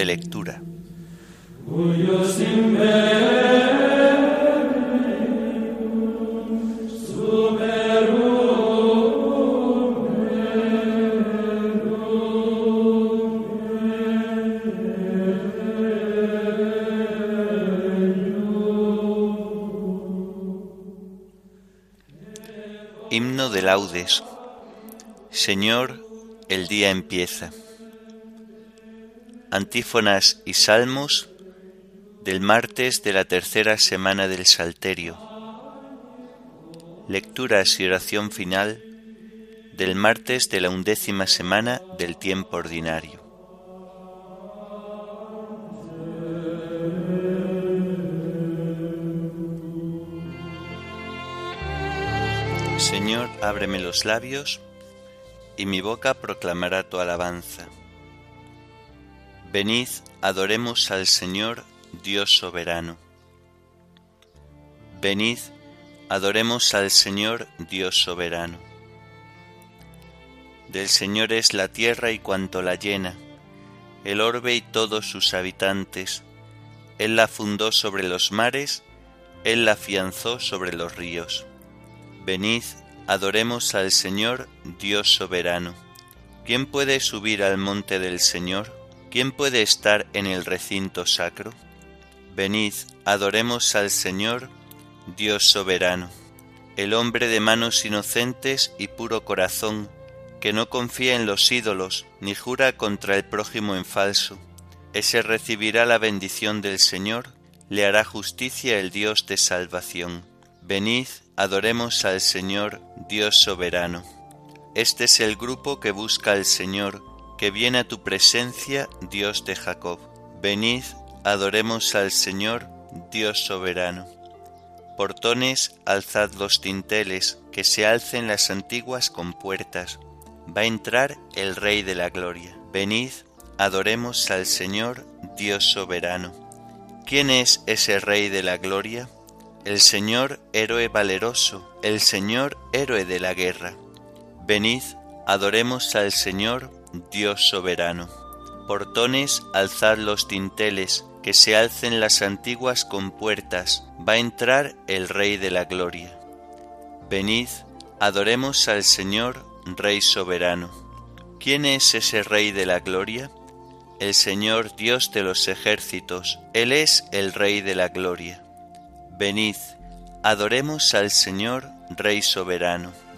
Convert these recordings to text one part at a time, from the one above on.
De lectura. Himno de laudes. Señor, el día empieza. Antífonas y salmos del martes de la tercera semana del Salterio. Lecturas y oración final del martes de la undécima semana del tiempo ordinario. Señor, ábreme los labios, y mi boca proclamará tu alabanza. Venid, adoremos al Señor, Dios soberano. Venid, adoremos al Señor, Dios soberano. Del Señor es la tierra y cuanto la llena, el orbe y todos sus habitantes. Él la fundó sobre los mares, Él la afianzó sobre los ríos. Venid, adoremos al Señor, Dios soberano. ¿Quién puede subir al monte del Señor? ¿Quién puede estar en el recinto sacro? Venid, adoremos al Señor, Dios soberano, el hombre de manos inocentes y puro corazón, que no confía en los ídolos ni jura contra el prójimo en falso. Ese recibirá la bendición del Señor, le hará justicia el Dios de salvación. Venid, adoremos al Señor, Dios soberano. Este es el grupo que busca al Señor, que viene a tu presencia, Dios de Jacob. Venid, adoremos al Señor, Dios soberano. Portones, alzad los tinteles, que se alcen las antiguas compuertas. Va a entrar el Rey de la Gloria. Venid, adoremos al Señor, Dios soberano. ¿Quién es ese Rey de la Gloria? El Señor héroe valeroso, el Señor héroe de la guerra. Venid, adoremos al Señor, Dios soberano. Portones, alzad los dinteles, que se alcen las antiguas compuertas, va a entrar el Rey de la Gloria. Venid, adoremos al Señor, Rey soberano. ¿Quién es ese Rey de la Gloria? El Señor Dios de los ejércitos, Él es el Rey de la Gloria. Venid, adoremos al Señor, Rey soberano.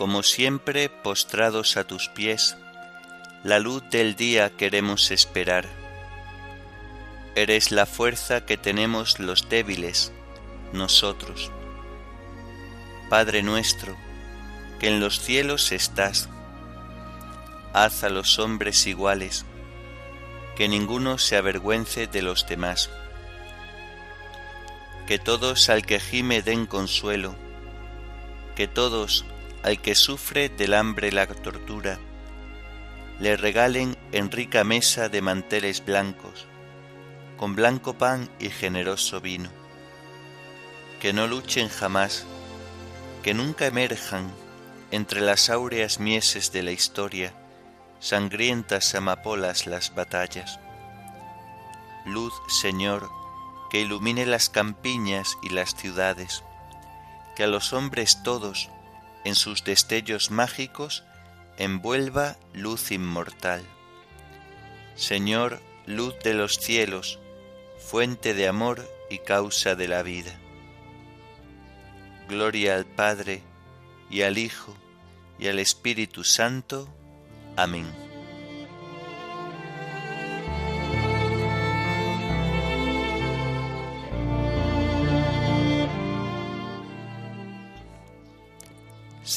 como siempre postrados a tus pies, la luz del día queremos esperar. Eres la fuerza que tenemos los débiles, nosotros. Padre nuestro, que en los cielos estás, haz a los hombres iguales, que ninguno se avergüence de los demás. Que todos al que gime den consuelo, que todos al que sufre del hambre la tortura, le regalen en rica mesa de manteles blancos, con blanco pan y generoso vino. Que no luchen jamás, que nunca emerjan entre las áureas mieses de la historia, sangrientas amapolas las batallas. Luz, Señor, que ilumine las campiñas y las ciudades, que a los hombres todos en sus destellos mágicos envuelva luz inmortal. Señor, luz de los cielos, fuente de amor y causa de la vida. Gloria al Padre, y al Hijo, y al Espíritu Santo. Amén.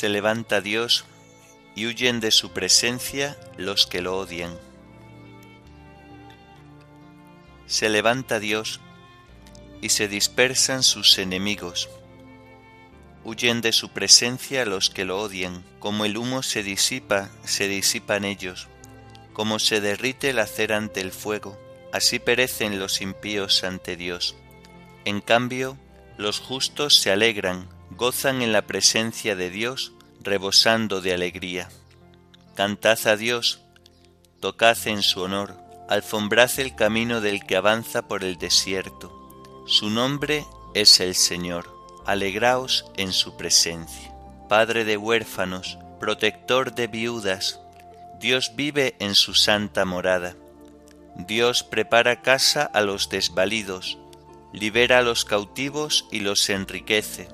Se levanta Dios y huyen de su presencia los que lo odian. Se levanta Dios y se dispersan sus enemigos. Huyen de su presencia los que lo odian, como el humo se disipa, se disipan ellos, como se derrite la cera ante el fuego, así perecen los impíos ante Dios. En cambio, los justos se alegran, gozan en la presencia de Dios, rebosando de alegría. Cantad a Dios, tocad en su honor, alfombrad el camino del que avanza por el desierto. Su nombre es el Señor alegraos en su presencia. Padre de huérfanos, protector de viudas, Dios vive en su santa morada. Dios prepara casa a los desvalidos, libera a los cautivos y los enriquece.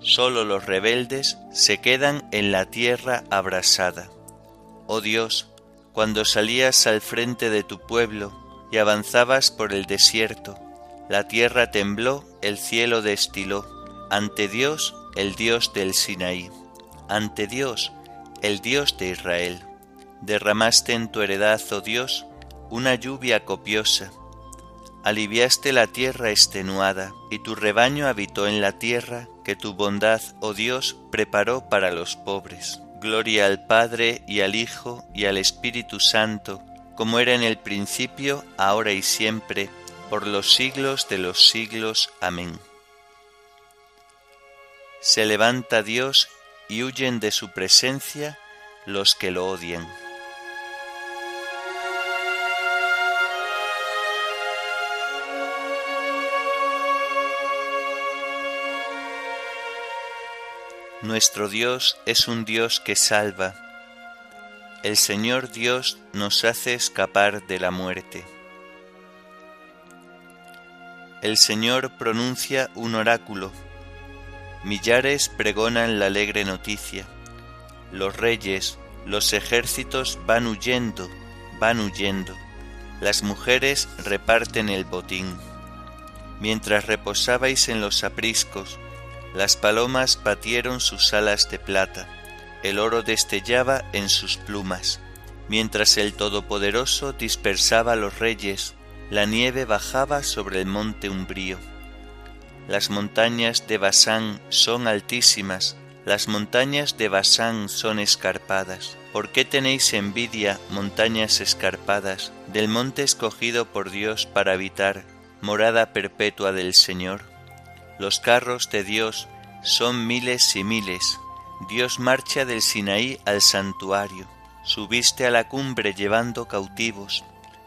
Solo los rebeldes se quedan en la tierra abrasada. Oh Dios, cuando salías al frente de tu pueblo y avanzabas por el desierto, la tierra tembló, el cielo destiló ante Dios, el Dios del Sinaí, ante Dios, el Dios de Israel. Derramaste en tu heredad, oh Dios, una lluvia copiosa. Aliviaste la tierra extenuada, y tu rebaño habitó en la tierra que tu bondad, oh Dios, preparó para los pobres. Gloria al Padre y al Hijo y al Espíritu Santo, como era en el principio, ahora y siempre, por los siglos de los siglos. Amén se levanta Dios y huyen de su presencia los que lo odian. Nuestro Dios es un Dios que salva. El Señor Dios nos hace escapar de la muerte. El Señor pronuncia un oráculo Millares pregonan la alegre noticia. Los reyes, los ejércitos van huyendo, van huyendo. Las mujeres reparten el botín. Mientras reposabais en los apriscos, las palomas batieron sus alas de plata, el oro destellaba en sus plumas. Mientras el Todopoderoso dispersaba a los reyes, la nieve bajaba sobre el monte umbrío. Las montañas de Basán son altísimas, las montañas de Basán son escarpadas. ¿Por qué tenéis envidia, montañas escarpadas, del monte escogido por Dios para habitar, morada perpetua del Señor? Los carros de Dios son miles y miles. Dios marcha del Sinaí al santuario. Subiste a la cumbre llevando cautivos.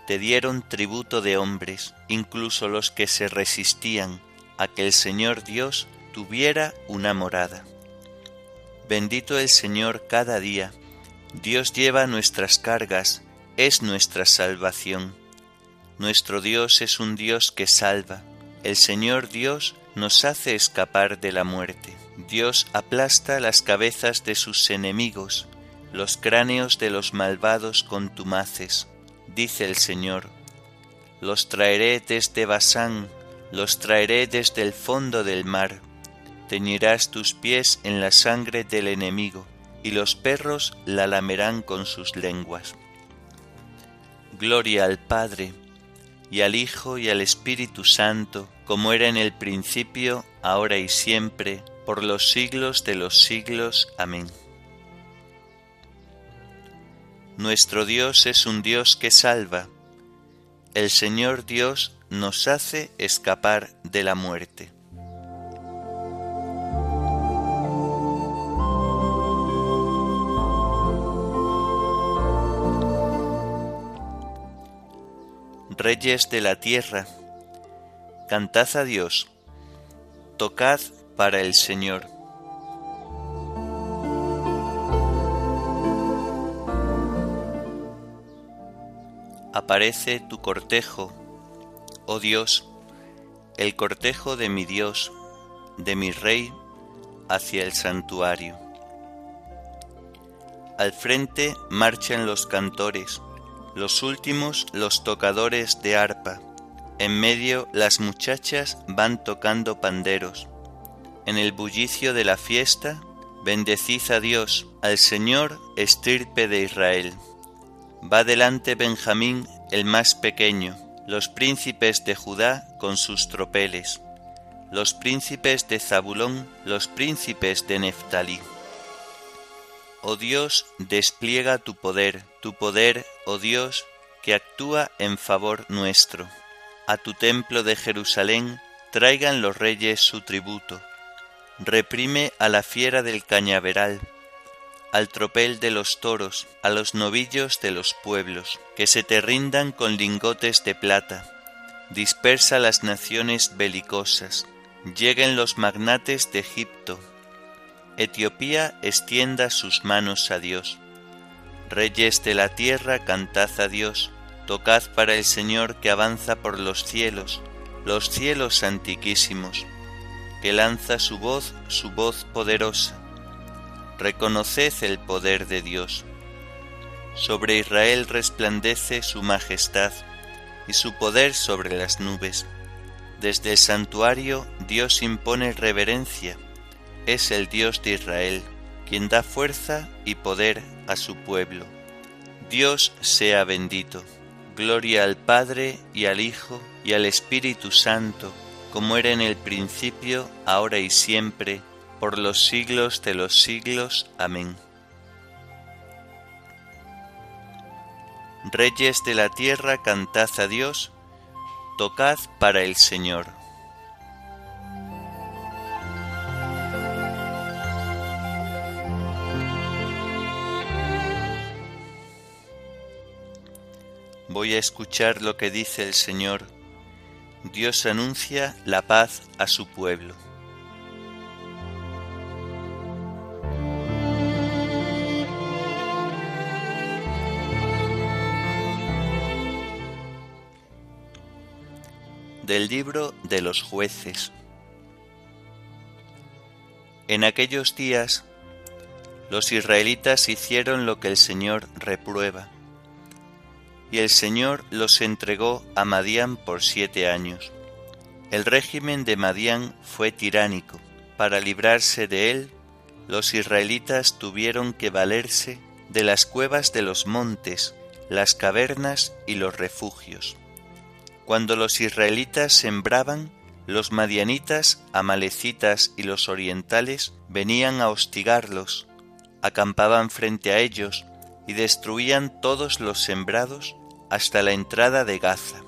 Te dieron tributo de hombres, incluso los que se resistían a que el Señor Dios tuviera una morada. Bendito el Señor cada día. Dios lleva nuestras cargas, es nuestra salvación. Nuestro Dios es un Dios que salva. El Señor Dios nos hace escapar de la muerte. Dios aplasta las cabezas de sus enemigos, los cráneos de los malvados contumaces. Dice el Señor, los traeré desde Basán, los traeré desde el fondo del mar. Teñirás tus pies en la sangre del enemigo, y los perros la lamerán con sus lenguas. Gloria al Padre, y al Hijo, y al Espíritu Santo, como era en el principio, ahora y siempre, por los siglos de los siglos. Amén. Nuestro Dios es un Dios que salva. El Señor Dios nos hace escapar de la muerte. Reyes de la tierra, cantad a Dios, tocad para el Señor. Aparece tu cortejo oh Dios, el cortejo de mi Dios, de mi Rey, hacia el santuario. Al frente marchan los cantores, los últimos los tocadores de arpa, en medio las muchachas van tocando panderos. En el bullicio de la fiesta, bendecid a Dios, al Señor estirpe de Israel. Va delante Benjamín el más pequeño, los príncipes de Judá con sus tropeles, los príncipes de Zabulón, los príncipes de Neftalí. Oh Dios, despliega tu poder, tu poder, oh Dios, que actúa en favor nuestro. A tu templo de Jerusalén traigan los reyes su tributo. Reprime a la fiera del cañaveral, al tropel de los toros, a los novillos de los pueblos, que se te rindan con lingotes de plata. Dispersa las naciones belicosas, lleguen los magnates de Egipto. Etiopía extienda sus manos a Dios. Reyes de la tierra, cantad a Dios, tocad para el Señor que avanza por los cielos, los cielos antiquísimos, que lanza su voz, su voz poderosa reconoced el poder de Dios. Sobre Israel resplandece su majestad y su poder sobre las nubes. Desde el santuario Dios impone reverencia. Es el Dios de Israel, quien da fuerza y poder a su pueblo. Dios sea bendito. Gloria al Padre y al Hijo y al Espíritu Santo, como era en el principio, ahora y siempre, por los siglos de los siglos. Amén. Reyes de la tierra, cantad a Dios, tocad para el Señor. Voy a escuchar lo que dice el Señor. Dios anuncia la paz a su pueblo. del libro de los jueces. En aquellos días los israelitas hicieron lo que el Señor reprueba, y el Señor los entregó a Madián por siete años. El régimen de Madián fue tiránico. Para librarse de él, los israelitas tuvieron que valerse de las cuevas de los montes, las cavernas y los refugios. Cuando los israelitas sembraban, los madianitas, amalecitas y los orientales venían a hostigarlos, acampaban frente a ellos y destruían todos los sembrados hasta la entrada de Gaza.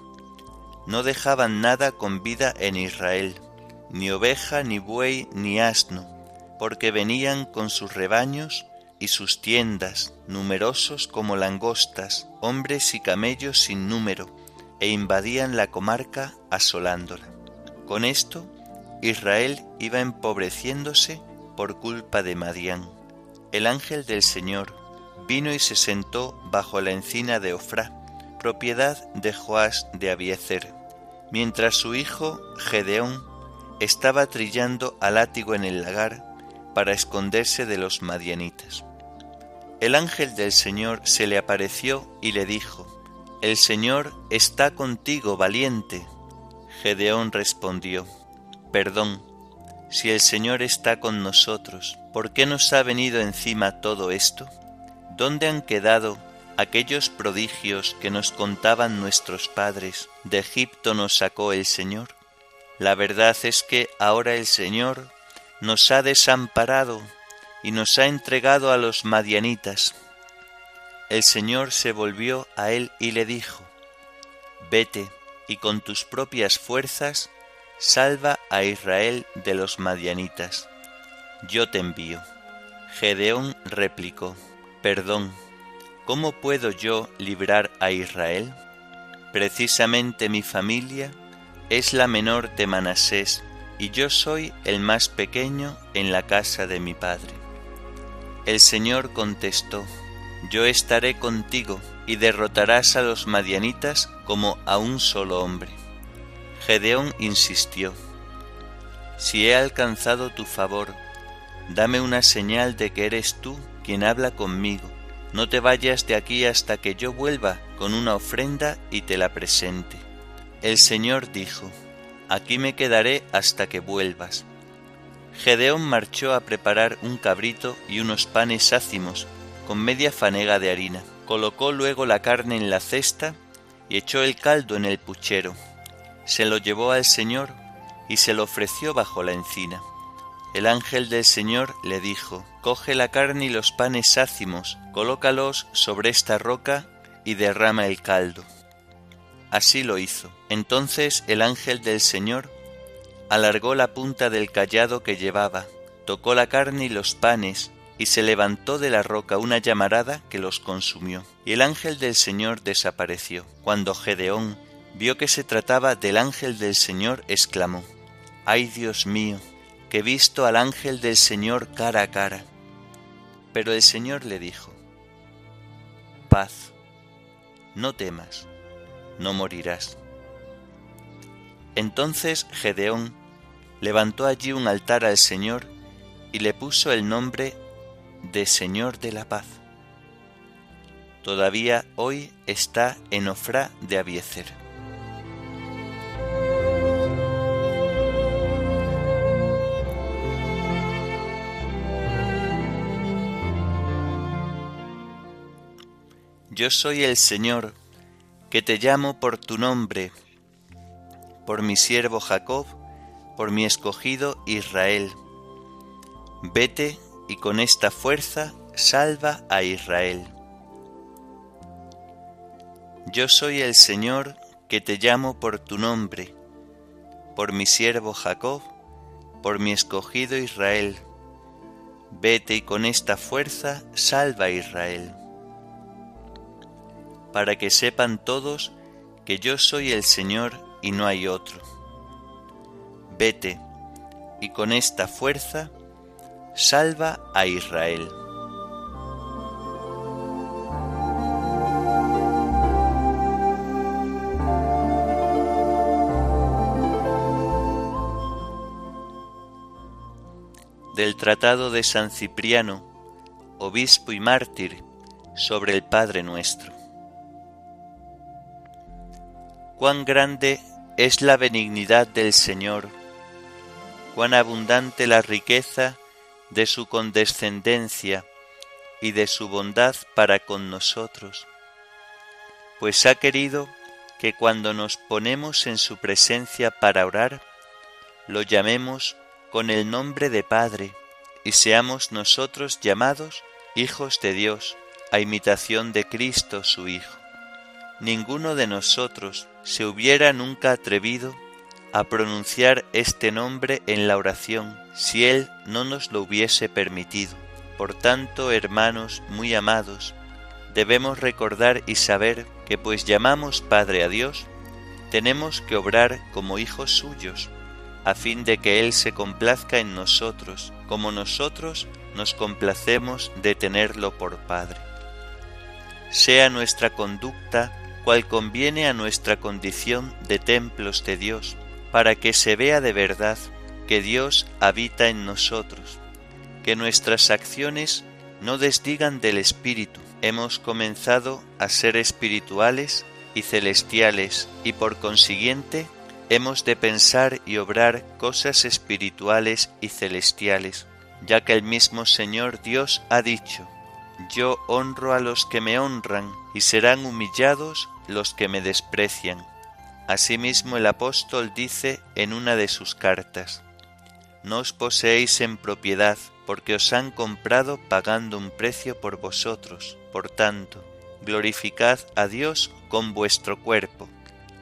No dejaban nada con vida en Israel, ni oveja, ni buey, ni asno, porque venían con sus rebaños y sus tiendas, numerosos como langostas, hombres y camellos sin número, e invadían la comarca asolándola. Con esto, Israel iba empobreciéndose por culpa de Madián. El ángel del Señor vino y se sentó bajo la encina de Ofrá, propiedad de Joás de Abiezer, mientras su hijo Gedeón estaba trillando al látigo en el lagar para esconderse de los madianitas. El ángel del Señor se le apareció y le dijo, el Señor está contigo, valiente. Gedeón respondió, Perdón, si el Señor está con nosotros, ¿por qué nos ha venido encima todo esto? ¿Dónde han quedado aquellos prodigios que nos contaban nuestros padres? ¿De Egipto nos sacó el Señor? La verdad es que ahora el Señor nos ha desamparado y nos ha entregado a los madianitas el Señor se volvió a él y le dijo, Vete y con tus propias fuerzas salva a Israel de los madianitas. Yo te envío. Gedeón replicó, Perdón, ¿cómo puedo yo librar a Israel? Precisamente mi familia es la menor de Manasés y yo soy el más pequeño en la casa de mi padre. El Señor contestó, yo estaré contigo y derrotarás a los madianitas como a un solo hombre. Gedeón insistió, Si he alcanzado tu favor, dame una señal de que eres tú quien habla conmigo. No te vayas de aquí hasta que yo vuelva con una ofrenda y te la presente. El Señor dijo, Aquí me quedaré hasta que vuelvas. Gedeón marchó a preparar un cabrito y unos panes ácimos con media fanega de harina. Colocó luego la carne en la cesta y echó el caldo en el puchero. Se lo llevó al Señor y se lo ofreció bajo la encina. El ángel del Señor le dijo, Coge la carne y los panes ácimos, colócalos sobre esta roca y derrama el caldo. Así lo hizo. Entonces el ángel del Señor alargó la punta del callado que llevaba, tocó la carne y los panes, y se levantó de la roca una llamarada que los consumió. Y el ángel del Señor desapareció. Cuando Gedeón vio que se trataba del ángel del Señor, exclamó, Ay Dios mío, que he visto al ángel del Señor cara a cara. Pero el Señor le dijo, Paz, no temas, no morirás. Entonces Gedeón levantó allí un altar al Señor y le puso el nombre de Señor de la Paz. Todavía hoy está en Ofra de Abiezer. Yo soy el Señor, que te llamo por tu nombre, por mi siervo Jacob, por mi escogido Israel. Vete y con esta fuerza salva a Israel. Yo soy el Señor que te llamo por tu nombre, por mi siervo Jacob, por mi escogido Israel. Vete y con esta fuerza salva a Israel. Para que sepan todos que yo soy el Señor y no hay otro. Vete y con esta fuerza salva a Israel. Del Tratado de San Cipriano, obispo y mártir, sobre el Padre nuestro. Cuán grande es la benignidad del Señor, cuán abundante la riqueza de su condescendencia y de su bondad para con nosotros, pues ha querido que cuando nos ponemos en su presencia para orar, lo llamemos con el nombre de Padre y seamos nosotros llamados hijos de Dios, a imitación de Cristo su Hijo. Ninguno de nosotros se hubiera nunca atrevido a pronunciar este nombre en la oración si Él no nos lo hubiese permitido. Por tanto, hermanos muy amados, debemos recordar y saber que pues llamamos Padre a Dios, tenemos que obrar como hijos suyos, a fin de que Él se complazca en nosotros, como nosotros nos complacemos de tenerlo por Padre. Sea nuestra conducta cual conviene a nuestra condición de templos de Dios, para que se vea de verdad que Dios habita en nosotros, que nuestras acciones no desdigan del Espíritu. Hemos comenzado a ser espirituales y celestiales y por consiguiente hemos de pensar y obrar cosas espirituales y celestiales, ya que el mismo Señor Dios ha dicho, Yo honro a los que me honran y serán humillados los que me desprecian. Asimismo el apóstol dice en una de sus cartas, No os poseéis en propiedad, porque os han comprado pagando un precio por vosotros. Por tanto, glorificad a Dios con vuestro cuerpo.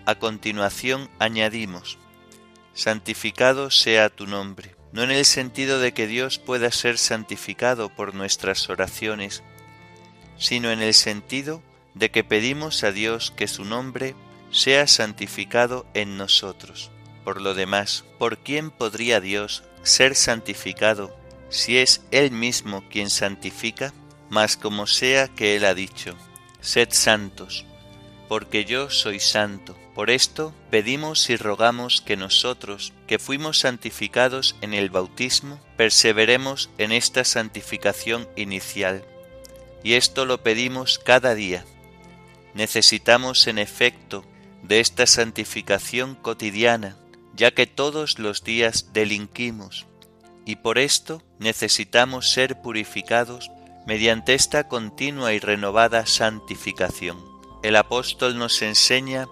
A continuación añadimos, Santificado sea tu nombre, no en el sentido de que Dios pueda ser santificado por nuestras oraciones, sino en el sentido de que pedimos a Dios que su nombre sea santificado en nosotros. Por lo demás, ¿por quién podría Dios ser santificado si es Él mismo quien santifica? Mas como sea que Él ha dicho, sed santos, porque yo soy santo. Por esto pedimos y rogamos que nosotros, que fuimos santificados en el bautismo, perseveremos en esta santificación inicial. Y esto lo pedimos cada día. Necesitamos en efecto de esta santificación cotidiana, ya que todos los días delinquimos, y por esto necesitamos ser purificados mediante esta continua y renovada santificación. el apóstol nos enseña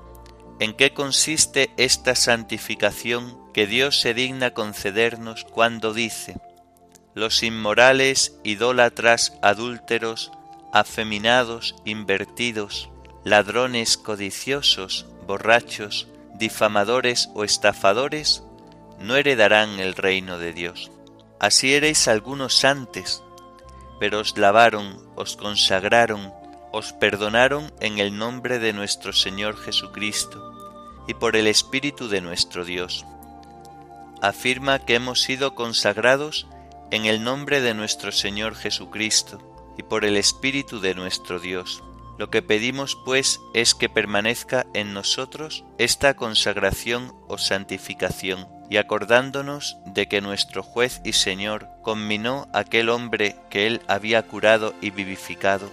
en qué consiste esta santificación que Dios se digna concedernos cuando dice, los inmorales, idólatras, adúlteros, afeminados, invertidos, ladrones codiciosos, borrachos, difamadores o estafadores, no heredarán el reino de Dios. Así erais algunos antes, pero os lavaron, os consagraron, os perdonaron en el nombre de nuestro Señor Jesucristo y por el Espíritu de nuestro Dios. Afirma que hemos sido consagrados en el nombre de nuestro Señor Jesucristo y por el Espíritu de nuestro Dios. Lo que pedimos pues es que permanezca en nosotros esta consagración o santificación, y acordándonos de que nuestro juez y Señor conminó a aquel hombre que él había curado y vivificado,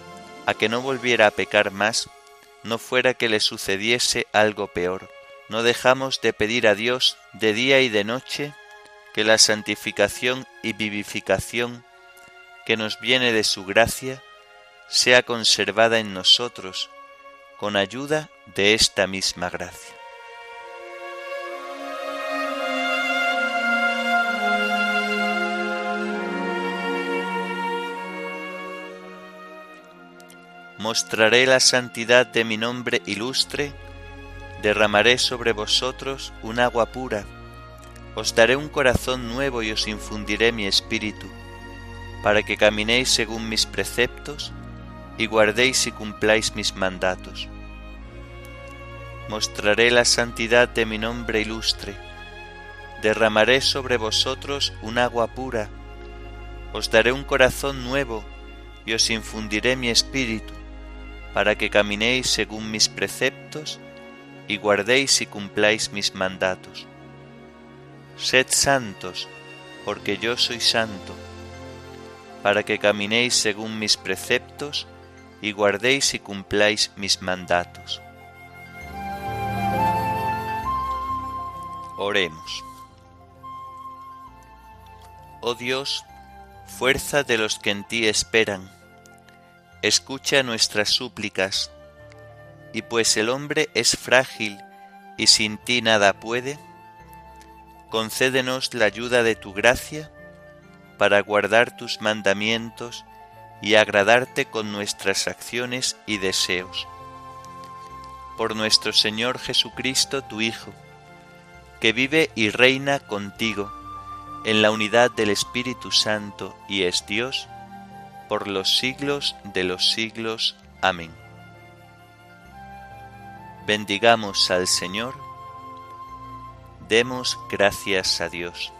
a que no volviera a pecar más, no fuera que le sucediese algo peor. No dejamos de pedir a Dios de día y de noche que la santificación y vivificación que nos viene de su gracia sea conservada en nosotros con ayuda de esta misma gracia. Mostraré la santidad de mi nombre ilustre, derramaré sobre vosotros un agua pura, os daré un corazón nuevo y os infundiré mi espíritu, para que caminéis según mis preceptos y guardéis y cumpláis mis mandatos. Mostraré la santidad de mi nombre ilustre, derramaré sobre vosotros un agua pura, os daré un corazón nuevo y os infundiré mi espíritu, para que caminéis según mis preceptos y guardéis y cumpláis mis mandatos. Sed santos, porque yo soy santo, para que caminéis según mis preceptos y guardéis y cumpláis mis mandatos. Oremos. Oh Dios, fuerza de los que en ti esperan, escucha nuestras súplicas, y pues el hombre es frágil y sin ti nada puede, concédenos la ayuda de tu gracia para guardar tus mandamientos y agradarte con nuestras acciones y deseos. Por nuestro Señor Jesucristo, tu Hijo, que vive y reina contigo en la unidad del Espíritu Santo y es Dios, por los siglos de los siglos. Amén. Bendigamos al Señor, demos gracias a Dios.